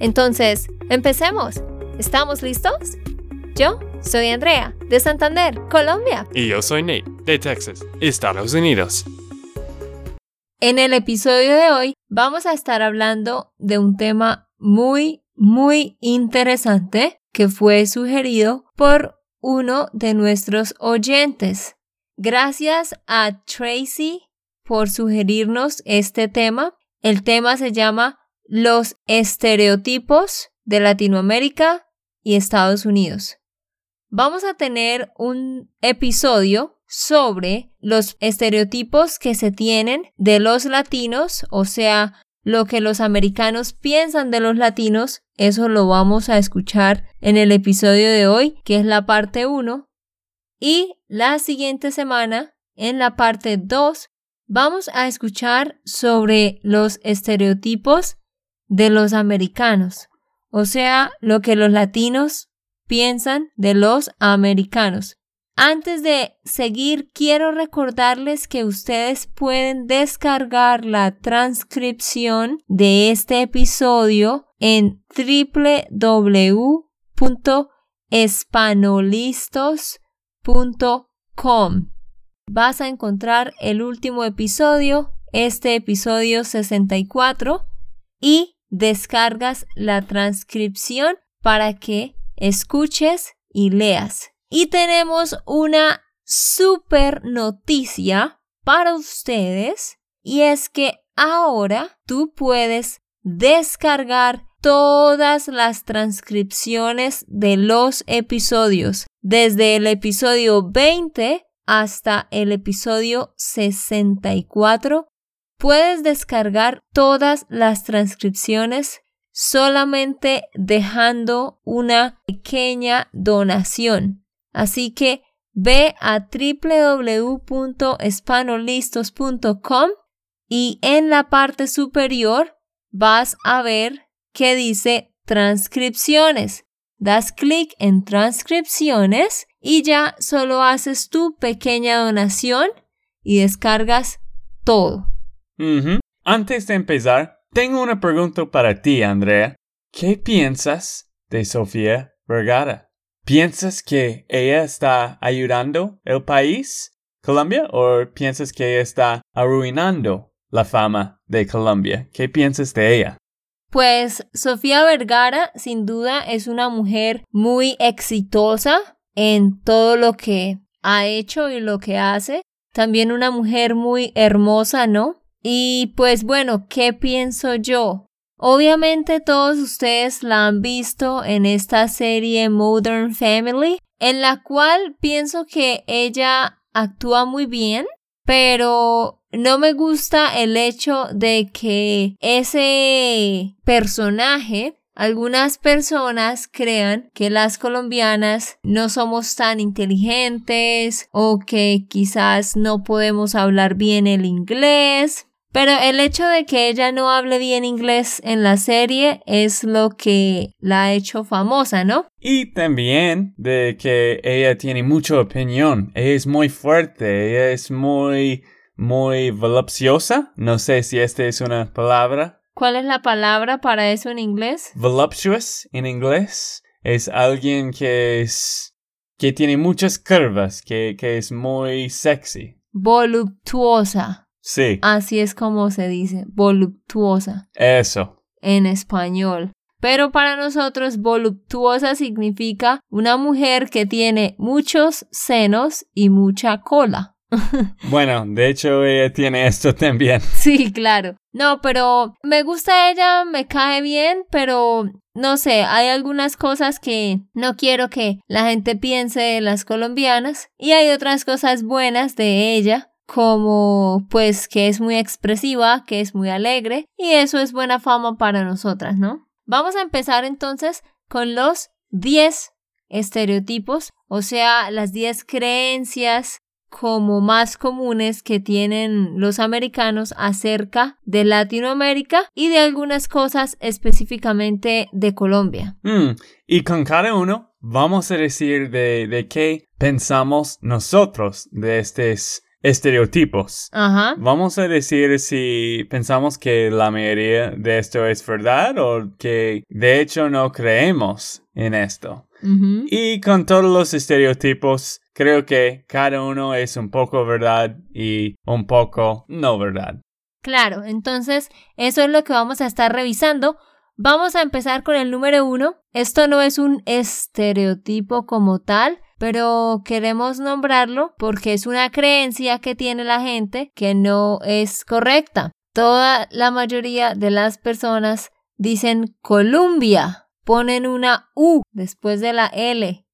Entonces, empecemos. ¿Estamos listos? Yo soy Andrea, de Santander, Colombia. Y yo soy Nate, de Texas, Estados Unidos. En el episodio de hoy vamos a estar hablando de un tema muy, muy interesante que fue sugerido por uno de nuestros oyentes. Gracias a Tracy por sugerirnos este tema. El tema se llama Los estereotipos de Latinoamérica y Estados Unidos. Vamos a tener un episodio sobre los estereotipos que se tienen de los latinos, o sea, lo que los americanos piensan de los latinos, eso lo vamos a escuchar en el episodio de hoy, que es la parte 1. Y la siguiente semana, en la parte 2, vamos a escuchar sobre los estereotipos de los americanos, o sea, lo que los latinos piensan de los americanos. Antes de seguir, quiero recordarles que ustedes pueden descargar la transcripción de este episodio en www.espanolistos.com. Vas a encontrar el último episodio, este episodio 64, y descargas la transcripción para que escuches y leas. Y tenemos una super noticia para ustedes y es que ahora tú puedes descargar todas las transcripciones de los episodios, desde el episodio 20 hasta el episodio 64. Puedes descargar todas las transcripciones solamente dejando una pequeña donación. Así que ve a www.espanolistos.com y en la parte superior vas a ver que dice transcripciones. Das clic en transcripciones y ya solo haces tu pequeña donación y descargas todo. Antes de empezar, tengo una pregunta para ti, Andrea. ¿Qué piensas de Sofía Vergara? ¿Piensas que ella está ayudando el país, Colombia, o piensas que ella está arruinando la fama de Colombia? ¿Qué piensas de ella? Pues Sofía Vergara sin duda es una mujer muy exitosa en todo lo que ha hecho y lo que hace. También una mujer muy hermosa, ¿no? Y pues bueno, ¿qué pienso yo? Obviamente todos ustedes la han visto en esta serie Modern Family, en la cual pienso que ella actúa muy bien, pero no me gusta el hecho de que ese personaje algunas personas crean que las colombianas no somos tan inteligentes o que quizás no podemos hablar bien el inglés pero el hecho de que ella no hable bien inglés en la serie es lo que la ha hecho famosa, ¿no? Y también de que ella tiene mucha opinión. Ella es muy fuerte, ella es muy, muy voluptuosa. No sé si esta es una palabra. ¿Cuál es la palabra para eso en inglés? Voluptuous en inglés. Es alguien que es, que tiene muchas curvas, que, que es muy sexy. Voluptuosa. Sí. Así es como se dice, voluptuosa. Eso. En español. Pero para nosotros voluptuosa significa una mujer que tiene muchos senos y mucha cola. bueno, de hecho ella tiene esto también. Sí, claro. No, pero me gusta ella, me cae bien, pero no sé, hay algunas cosas que no quiero que la gente piense de las colombianas y hay otras cosas buenas de ella como pues que es muy expresiva, que es muy alegre y eso es buena fama para nosotras, ¿no? Vamos a empezar entonces con los 10 estereotipos, o sea, las 10 creencias como más comunes que tienen los americanos acerca de Latinoamérica y de algunas cosas específicamente de Colombia. Mm, y con cada uno vamos a decir de, de qué pensamos nosotros de estos estereotipos. Ajá. Vamos a decir si pensamos que la mayoría de esto es verdad o que de hecho no creemos en esto. Y con todos los estereotipos, creo que cada uno es un poco verdad y un poco no verdad. Claro, entonces eso es lo que vamos a estar revisando. Vamos a empezar con el número uno. Esto no es un estereotipo como tal, pero queremos nombrarlo porque es una creencia que tiene la gente que no es correcta. Toda la mayoría de las personas dicen Columbia, ponen una U después de la L.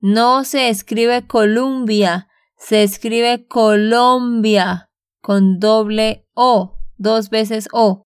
No se escribe Columbia, se escribe Colombia con doble O, dos veces O.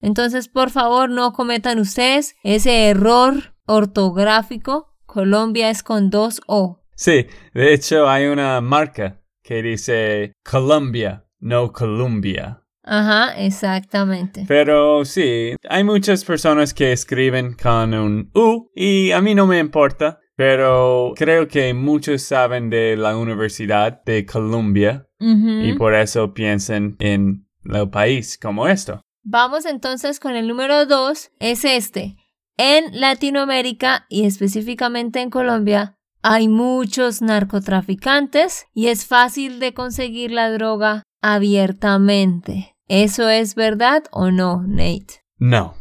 Entonces, por favor, no cometan ustedes ese error ortográfico. Colombia es con dos O. Sí, de hecho hay una marca que dice Columbia, no Columbia. Ajá, exactamente. Pero sí, hay muchas personas que escriben con un U y a mí no me importa, pero creo que muchos saben de la Universidad de Columbia y por eso piensan en el país como esto. Vamos entonces con el número dos, es este. En Latinoamérica y específicamente en Colombia hay muchos narcotraficantes y es fácil de conseguir la droga abiertamente. ¿Eso es verdad o no, Nate? No.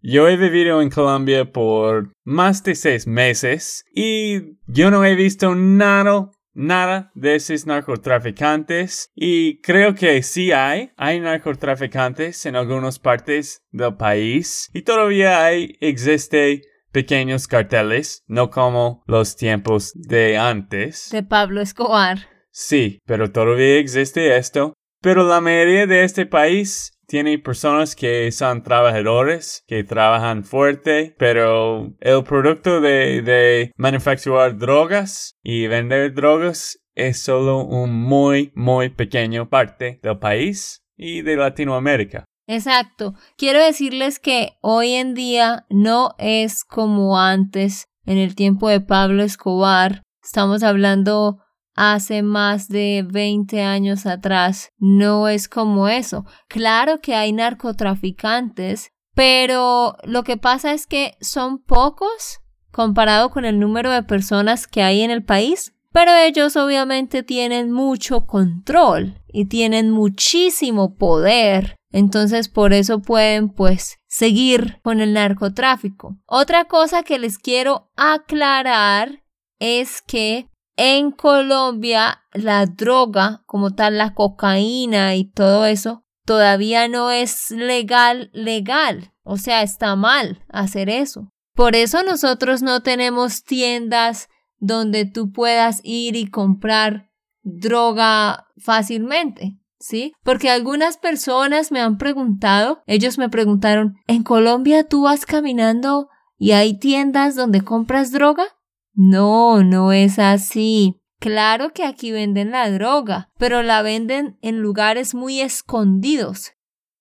Yo he vivido en Colombia por más de seis meses y yo no he visto nada, nada de esos narcotraficantes y creo que sí hay, hay narcotraficantes en algunas partes del país y todavía existe pequeños carteles, no como los tiempos de antes. De Pablo Escobar. Sí, pero todavía existe esto. Pero la mayoría de este país tiene personas que son trabajadores, que trabajan fuerte, pero el producto de, de manufacturar drogas y vender drogas es solo un muy, muy pequeño parte del país y de Latinoamérica. Exacto. Quiero decirles que hoy en día no es como antes, en el tiempo de Pablo Escobar. Estamos hablando hace más de 20 años atrás. No es como eso. Claro que hay narcotraficantes, pero lo que pasa es que son pocos comparado con el número de personas que hay en el país. Pero ellos obviamente tienen mucho control y tienen muchísimo poder. Entonces por eso pueden pues seguir con el narcotráfico. Otra cosa que les quiero aclarar es que en Colombia la droga como tal, la cocaína y todo eso, todavía no es legal, legal. O sea, está mal hacer eso. Por eso nosotros no tenemos tiendas donde tú puedas ir y comprar droga fácilmente, ¿sí? Porque algunas personas me han preguntado, ellos me preguntaron, ¿en Colombia tú vas caminando y hay tiendas donde compras droga? No, no es así. Claro que aquí venden la droga, pero la venden en lugares muy escondidos.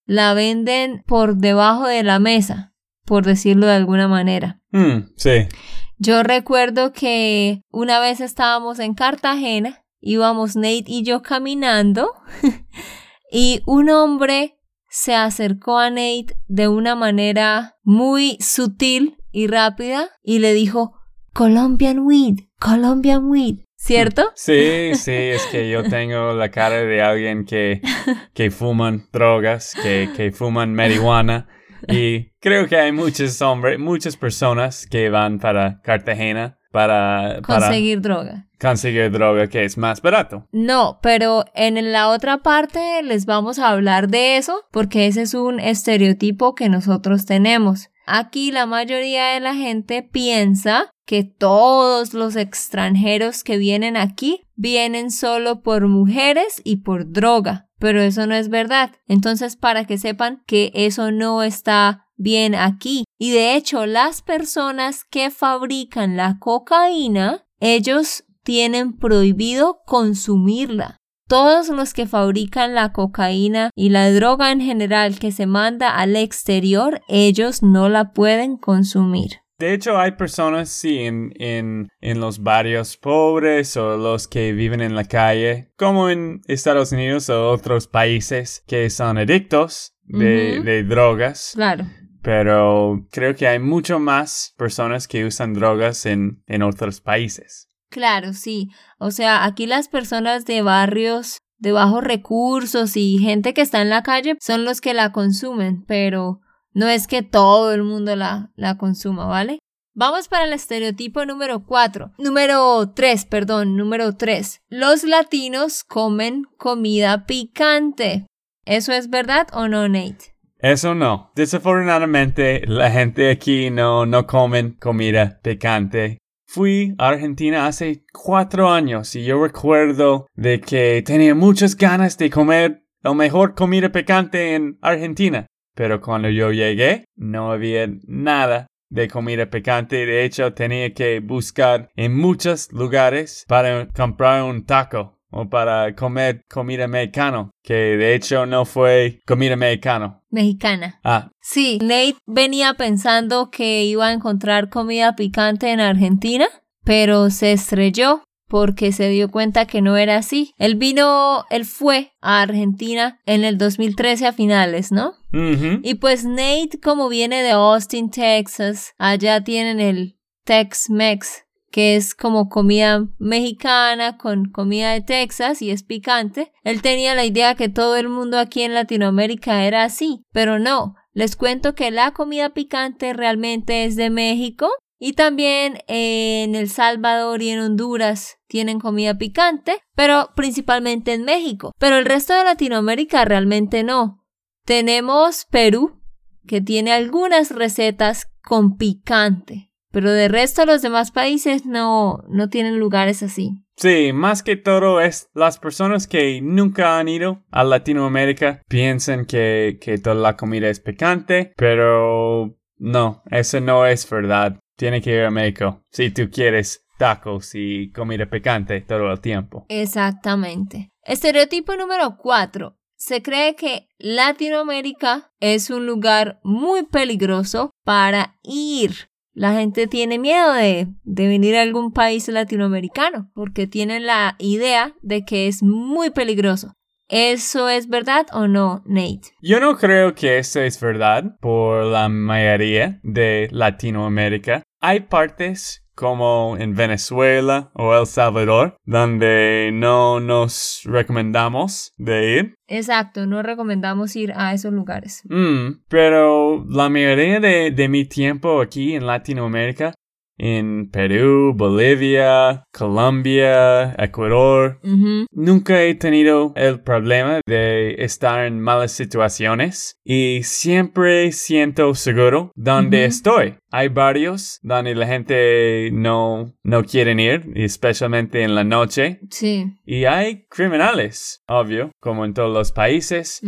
La venden por debajo de la mesa, por decirlo de alguna manera. Hmm, sí. Yo recuerdo que una vez estábamos en Cartagena, íbamos Nate y yo caminando y un hombre se acercó a Nate de una manera muy sutil y rápida y le dijo Colombian weed, Colombian weed, ¿cierto? Sí, sí, es que yo tengo la cara de alguien que, que fuman drogas, que, que fuman marihuana. Y creo que hay muchos hombres, muchas personas que van para Cartagena para, para Conseguir droga. conseguir droga que es más barato. No, pero en la otra parte les vamos a hablar de eso porque ese es un estereotipo que nosotros tenemos. Aquí la mayoría de la gente piensa que todos los extranjeros que vienen aquí vienen solo por mujeres y por droga, pero eso no es verdad. Entonces, para que sepan que eso no está bien aquí, Y de hecho, las personas que fabrican la cocaína, ellos tienen prohibido consumirla. Todos los que fabrican la cocaína y la droga en general que se manda al exterior, ellos no la pueden consumir. De hecho, hay personas, sí, en, en, en, los barrios pobres o los que viven en la calle, como en Estados Unidos o otros países, que son adictos de, de drogas. Claro. Pero creo que hay mucho más personas que usan drogas en, en otros países. Claro, sí. O sea, aquí las personas de barrios de bajos recursos y gente que está en la calle son los que la consumen, pero no es que todo el mundo la, la consuma, ¿vale? Vamos para el estereotipo número 4. Número 3, perdón, número 3. Los latinos comen comida picante. ¿Eso es verdad o no, Nate? Eso no. Desafortunadamente, la gente aquí no, no comen comida picante. Fui a Argentina hace cuatro años y yo recuerdo de que tenía muchas ganas de comer la mejor comida picante en Argentina. Pero cuando yo llegué, no había nada de comida picante. De hecho, tenía que buscar en muchos lugares para comprar un taco o para comer comida mexicana, que de hecho no fue comida mexicana. Mexicana. Ah. Sí, Nate venía pensando que iba a encontrar comida picante en Argentina, pero se estrelló porque se dio cuenta que no era así. Él vino, él fue a Argentina en el 2013 a finales, ¿no? Y pues Nate, como viene de Austin, Texas, allá tienen el Tex-Mex, que es como comida mexicana con comida de Texas y es picante. Él tenía la idea que todo el mundo aquí en Latinoamérica era así, pero no. Les cuento que la comida picante realmente es de México y también en El Salvador y en Honduras tienen comida picante, pero principalmente en México. Pero el resto de Latinoamérica realmente no. Tenemos Perú, que tiene algunas recetas con picante, pero de resto los demás países no, no tienen lugares así. Sí, más que todo es las personas que nunca han ido a Latinoamérica piensan que, que toda la comida es picante, pero no, eso no es verdad. Tiene que ir a México si tú quieres tacos y comida picante todo el tiempo. Exactamente. Estereotipo número 4. Se cree que Latinoamérica es un lugar muy peligroso para ir. La gente tiene miedo de, de, venir a algún país latinoamericano porque tienen la idea de que es muy peligroso. ¿Eso es verdad o no, Nate? Yo no creo que eso es verdad por la mayoría de Latinoamérica. Hay partes como en Venezuela o El Salvador, donde no nos recomendamos de ir. Exacto, no recomendamos ir a esos lugares. Mm, pero la mayoría de, de mi tiempo aquí en Latinoamérica en Perú, Bolivia, Colombia, Ecuador. Nunca he tenido el problema de estar en malas situaciones y siempre siento seguro donde estoy. Hay varios donde la gente no, no quieren ir, especialmente en la noche. Sí. Y hay criminales, obvio, como en todos los países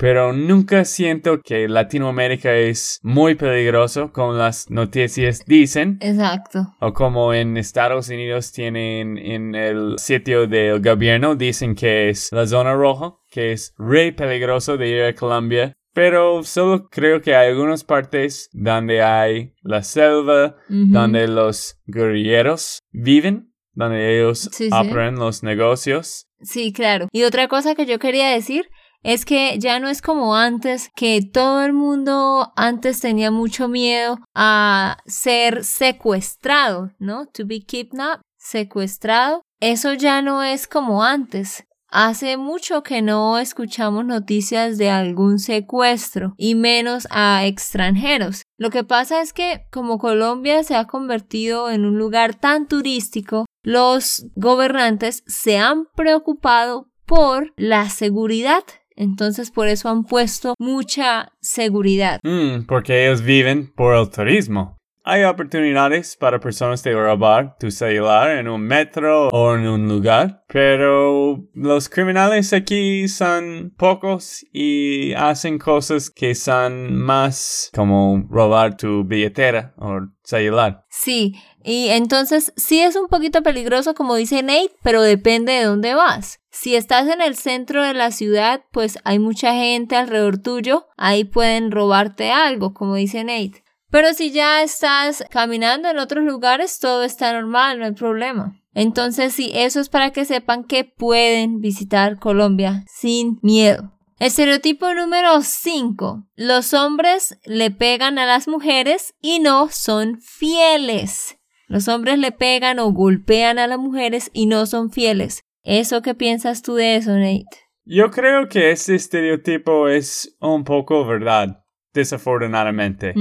pero nunca siento que Latinoamérica es muy peligroso como las noticias dicen. Exacto. O como en Estados Unidos tienen en el sitio del gobierno dicen que es la zona roja, que es re peligroso de ir a Colombia. Pero solo creo que hay algunas partes donde hay la selva, donde los guerrilleros viven, donde ellos operan los negocios. Sí, claro. Y otra cosa que yo quería decir es que ya no es como antes, que todo el mundo antes tenía mucho miedo a ser secuestrado, ¿no? To be kidnapped, secuestrado. Eso ya no es como antes. Hace mucho que no escuchamos noticias de algún secuestro y menos a extranjeros. Lo que pasa es que como Colombia se ha convertido en un lugar tan turístico, los gobernantes se han preocupado por la seguridad entonces por eso han puesto mucha seguridad. Mm, porque ellos viven por el turismo. Hay oportunidades para personas de robar tu celular en un metro o en un lugar, pero los criminales aquí son pocos y hacen cosas que son más como robar tu billetera o celular. Sí, y entonces sí es un poquito peligroso como dice Nate, pero depende de dónde vas. Si estás en el centro de la ciudad, pues hay mucha gente alrededor tuyo, ahí pueden robarte algo, como dice Nate. Pero si ya estás caminando en otros lugares, todo está normal, no hay problema. Entonces, sí, eso es para que sepan que pueden visitar Colombia sin miedo. Estereotipo número 5. Los hombres le pegan a las mujeres y no son fieles. Los hombres le pegan o golpean a las mujeres y no son fieles. ¿Eso qué piensas tú de eso, Nate? Yo creo que ese estereotipo es un poco verdad desafortunadamente.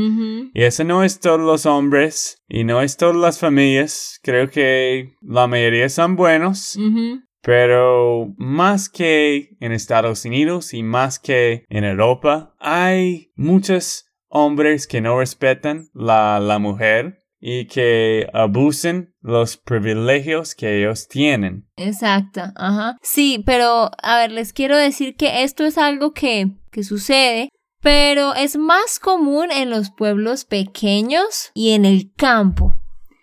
Y eso no es todos los hombres y no es todas las familias. Creo que la mayoría son buenos. Pero más que en Estados Unidos y más que en Europa, hay muchos hombres que no respetan la, la mujer y que abusen los privilegios que ellos tienen. Exacto, ajá. Sí, pero a ver, les quiero decir que esto es algo que, que sucede pero es más común en los pueblos pequeños y en el campo,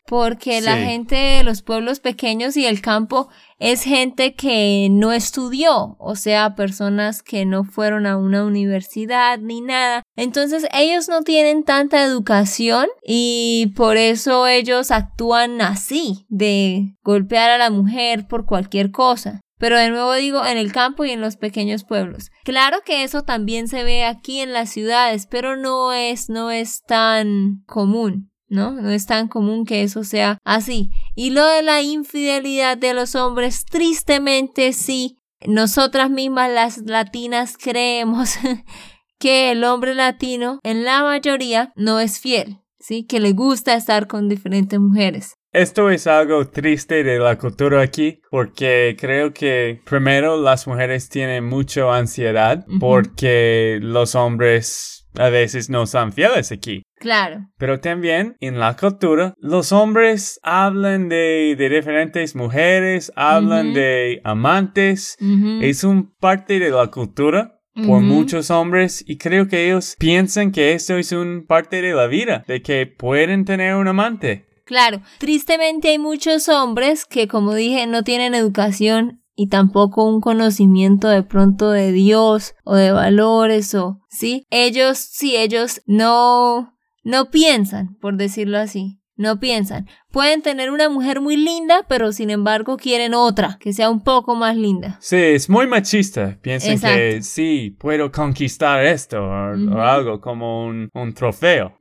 porque la gente de los pueblos pequeños y el campo es gente que no estudió, o sea, personas que no fueron a una universidad ni nada. Entonces ellos no tienen tanta educación y por eso ellos actúan así, de golpear a la mujer por cualquier cosa. Pero de nuevo digo, en el campo y en los pequeños pueblos. Claro que eso también se ve aquí en las ciudades, pero no es, no es tan común. ¿no? No es tan común que eso sea así. Y lo de la infidelidad de los hombres, tristemente sí, nosotras mismas las latinas creemos que el hombre latino en la mayoría no es fiel, ¿sí? Que le gusta estar con diferentes mujeres. Esto es algo triste de la cultura aquí porque creo que primero las mujeres tienen mucha ansiedad porque los hombres a veces no son fieles aquí. Claro. Pero también en la cultura, los hombres hablan de, diferentes mujeres, hablan de amantes. Es un parte de la cultura por muchos hombres y creo que ellos piensan que esto es un parte de la vida, de que pueden tener un amante. Claro, tristemente hay muchos hombres que, como dije, no tienen educación y tampoco un conocimiento de pronto de Dios o de valores o, ¿sí? Ellos, sí, ellos no, no piensan, por decirlo así. No piensan. Pueden tener una mujer muy linda, pero sin embargo quieren otra, que sea un poco más linda. Sí, es muy machista. Piensan que sí, puedo conquistar esto o, algo como un, trofeo.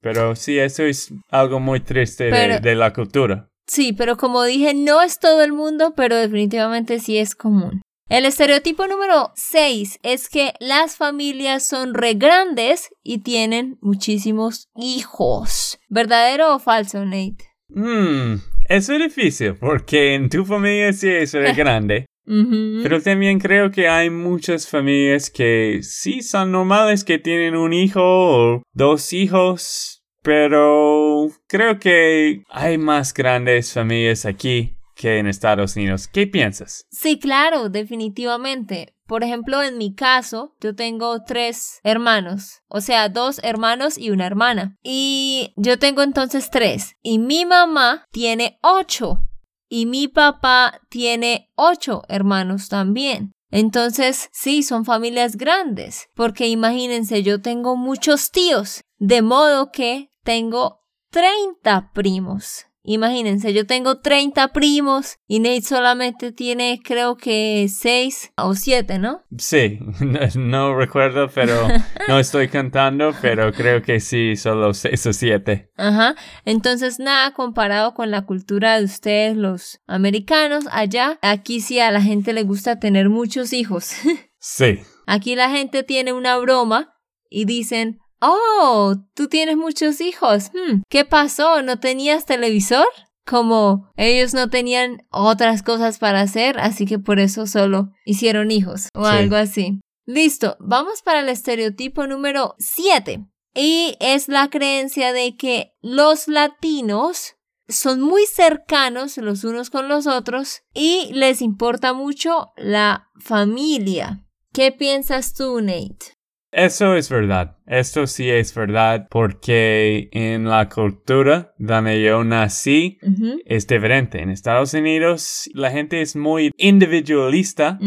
Pero sí, eso es algo muy triste de la cultura. Sí, pero como dije, no es todo el mundo, pero definitivamente sí es común. El estereotipo número 6 es que las familias son re grandes y tienen muchísimos hijos. ¿Verdadero o falso, Nate? Hmm, eso es difícil porque en tu familia sí es re grande. Pero también creo que hay muchas familias que sí son normales que tienen un hijo o dos hijos, pero creo que hay más grandes familias aquí que en Estados Unidos. ¿Qué piensas? Sí, claro, definitivamente. Por ejemplo, en mi caso, yo tengo tres hermanos, o sea, dos hermanos y una hermana. Y yo tengo entonces tres. Y mi mamá tiene ocho. Y mi papá tiene ocho hermanos también. Entonces, sí, son familias grandes, porque imagínense, yo tengo muchos tíos, de modo que tengo 30 primos. Imagínense, yo tengo 30 primos y Nate solamente tiene creo que 6 o 7, ¿no? Sí, no, recuerdo, pero no estoy cantando, pero creo que sí, solo 6 o 7. Ajá, entonces nada comparado con la cultura de ustedes los americanos, allá, aquí sí a la gente le gusta tener muchos hijos. sí. Aquí la gente tiene una broma y dicen, Oh, tú tienes muchos hijos. Hmm, ¿Qué pasó? ¿No tenías televisor? Como ellos no tenían otras cosas para hacer, así que por eso solo hicieron hijos o algo así. Listo, vamos para el estereotipo número 7. y es la creencia de que los latinos son muy cercanos los unos con los otros y les importa mucho la familia. ¿Qué piensas tú, Nate? Eso es verdad. Esto sí es verdad porque en la cultura donde yo nací es diferente. En Estados Unidos la gente es muy individualista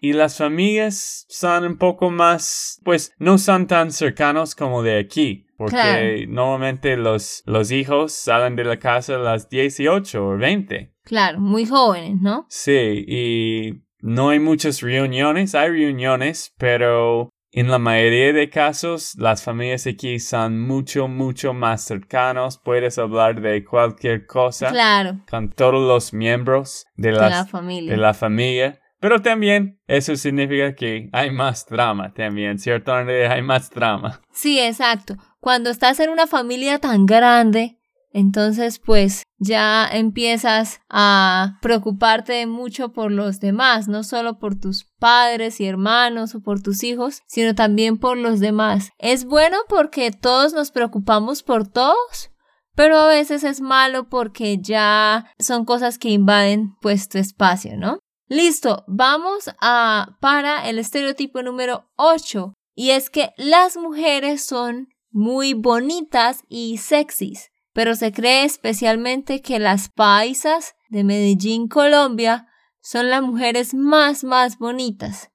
y las familias son un poco más, pues no son tan cercanos como de aquí. Porque normalmente los, los hijos salen de la casa a las 18 o 20. Claro, muy jóvenes, ¿no? Sí, y no hay muchas reuniones, hay reuniones, pero en la mayoría de casos, las familias aquí son mucho, mucho más cercanos. Puedes hablar de cualquier cosa claro. con todos los miembros de, la familia. de la familia. Pero también eso significa que hay más drama también, ¿cierto? Hay más drama. Sí, exacto. Cuando estás en una familia tan grande, entonces, pues ya empiezas a preocuparte mucho por los demás, no solo por tus padres y hermanos o por tus hijos, sino también por los demás. Es bueno porque todos nos preocupamos por todos, pero a veces es malo porque ya son cosas que invaden pues tu espacio, ¿no? Listo, vamos a para el estereotipo número 8 y es que las mujeres son muy bonitas y sexys pero se cree especialmente que las paisas de Medellín, Colombia, son las mujeres más, más bonitas.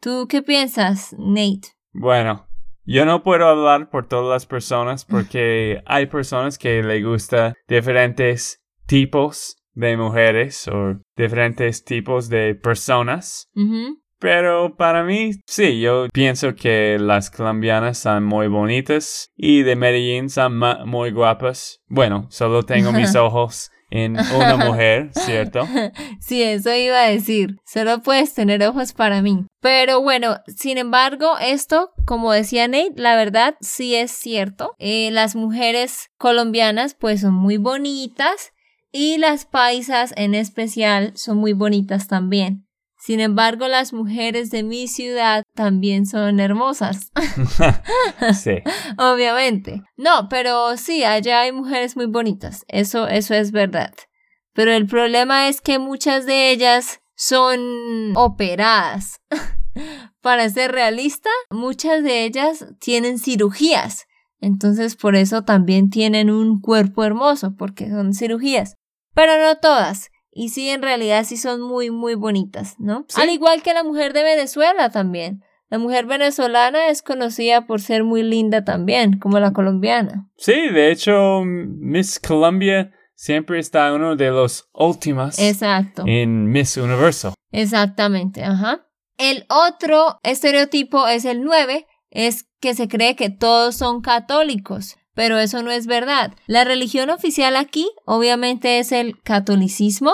¿Tú qué piensas, Nate? Bueno, yo no puedo hablar por todas las personas porque hay personas que le gusta diferentes tipos de mujeres o diferentes tipos de personas. Pero para mí, sí, yo pienso que las colombianas son muy bonitas y de Medellín son muy guapas. Bueno, solo tengo mis ojos en una mujer, ¿cierto? Sí, eso iba a decir. Solo puedes tener ojos para mí. Pero bueno, sin embargo, esto, como decía Nate, la verdad sí es cierto. Eh, las mujeres colombianas pues son muy bonitas y las paisas en especial son muy bonitas también. Sin embargo, las mujeres de mi ciudad también son hermosas. sí. Obviamente. No, pero sí, allá hay mujeres muy bonitas. Eso, eso es verdad. Pero el problema es que muchas de ellas son operadas. Para ser realista, muchas de ellas tienen cirugías. Entonces, por eso también tienen un cuerpo hermoso, porque son cirugías. Pero no todas. Y sí, en realidad sí son muy, muy bonitas, ¿no? Al igual que la mujer de Venezuela también. La mujer venezolana es conocida por ser muy linda también, como la colombiana. Sí, de hecho, Miss Colombia siempre está uno de los últimos Exacto. en Miss Universo. Exactamente, ajá. El otro estereotipo es el 9, es que se cree que todos son católicos pero eso no es verdad. La religión oficial aquí obviamente es el catolicismo,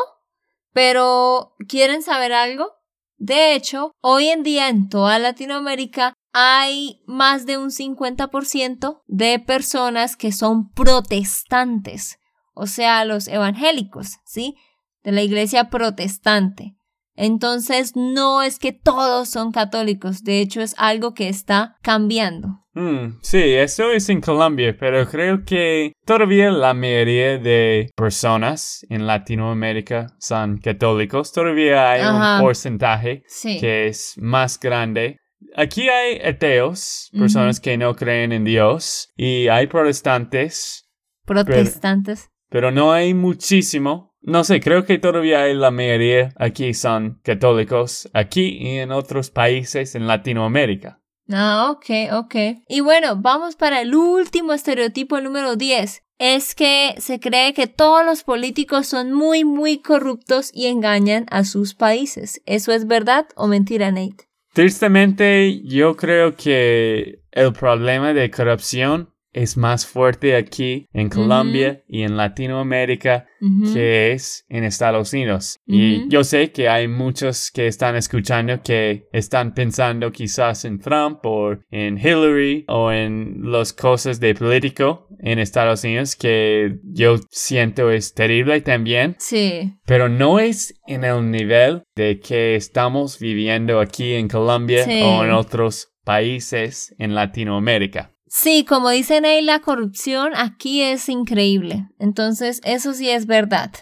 pero ¿quieren saber algo? De hecho, hoy en día en toda Latinoamérica hay más de un 50% de personas que son protestantes, o sea, los evangélicos, ¿sí? De la iglesia protestante. Entonces, no es que todos son católicos, de hecho es algo que está cambiando. Mm, sí, eso es en Colombia, pero creo que todavía la mayoría de personas en Latinoamérica son católicos. Todavía hay un porcentaje que es más grande. Aquí hay ateos, personas que no creen en Dios, y hay protestantes. Protestantes. Pero, no hay muchísimo. No sé, creo que todavía hay la mayoría aquí son católicos, aquí y en otros países en Latinoamérica. Ah, ok, ok. Y bueno, vamos para el último estereotipo número 10. Es que se cree que todos los políticos son muy, muy corruptos y engañan a sus países. ¿Eso es verdad o mentira, Nate? Tristemente, yo creo que el problema de corrupción es más fuerte aquí en Colombia y en Latinoamérica que es en Estados Unidos. Y yo sé que hay muchos que están escuchando que están pensando quizás en Trump o en Hillary o en las cosas de político en Estados Unidos que yo siento es terrible también. Sí. Pero no es en el nivel de que estamos viviendo aquí en Colombia o en otros países en Latinoamérica. Sí, como dicen ahí, la corrupción aquí es increíble. Entonces, eso sí es verdad,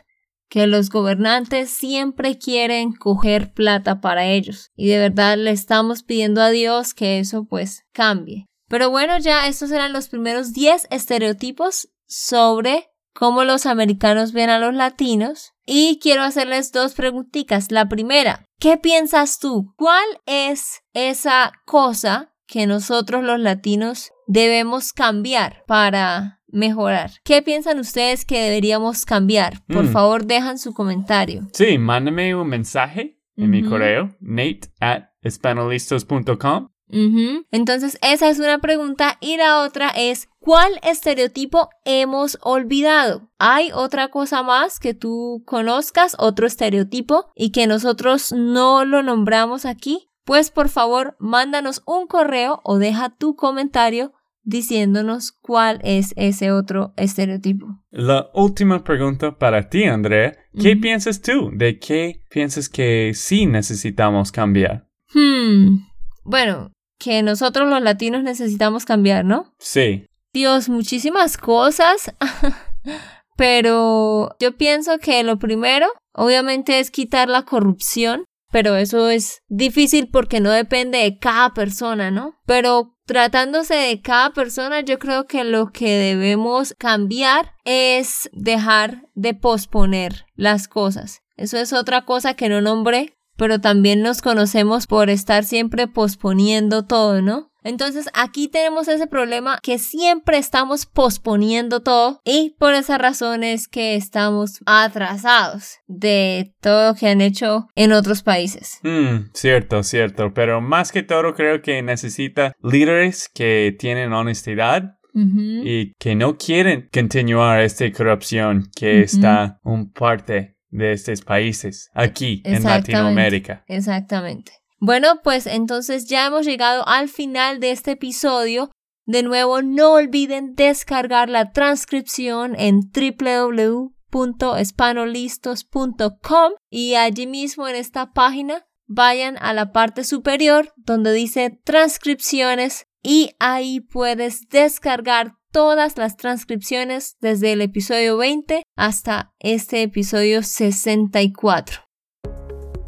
que los gobernantes siempre quieren coger plata para ellos. Y de verdad le estamos pidiendo a Dios que eso pues cambie. Pero bueno, ya estos eran los primeros 10 estereotipos sobre cómo los americanos ven a los latinos. Y quiero hacerles dos preguntitas. La primera, ¿qué piensas tú? ¿Cuál es esa cosa que nosotros los latinos debemos cambiar para mejorar? ¿Qué piensan ustedes que deberíamos cambiar? Por Mm. favor, dejan su comentario. Sí, mándame un mensaje en mi correo, nate at espanolistos.com. Ujú. Entonces, esa es una pregunta y la otra es, ¿cuál estereotipo hemos olvidado? ¿Hay otra cosa más que tú conozcas, otro estereotipo y que nosotros no lo nombramos aquí? Pues por favor, mándanos un correo o deja tu comentario diciéndonos cuál es ese otro estereotipo. La última pregunta para ti, Andrea. ¿Qué piensas tú? ¿De qué piensas que sí necesitamos cambiar? Hmm. Bueno, que nosotros los latinos necesitamos cambiar, ¿no? Sí. Dios, muchísimas cosas. Pero yo pienso que lo primero, obviamente, es quitar la corrupción. Pero eso es difícil porque no depende de cada persona, ¿no? Pero tratándose de cada persona, yo creo que lo que debemos cambiar es dejar de posponer las cosas. Eso es otra cosa que no nombré, pero también nos conocemos por estar siempre posponiendo todo, ¿no? Entonces aquí tenemos ese problema que siempre estamos posponiendo todo y por esa razón es que estamos atrasados de todo lo que han hecho en otros países. Mm, cierto, cierto. Pero más que todo creo que necesita líderes que tienen honestidad y que no quieren continuar esta corrupción que está un parte de estos países aquí en. Latinoamérica. Exactamente. Bueno, pues entonces ya hemos llegado al final de este episodio. De nuevo, no olviden descargar la transcripción en www.espanolistos.com y allí mismo en esta página vayan a la parte superior donde dice transcripciones y ahí puedes descargar todas las transcripciones desde el episodio 20 hasta este episodio 64.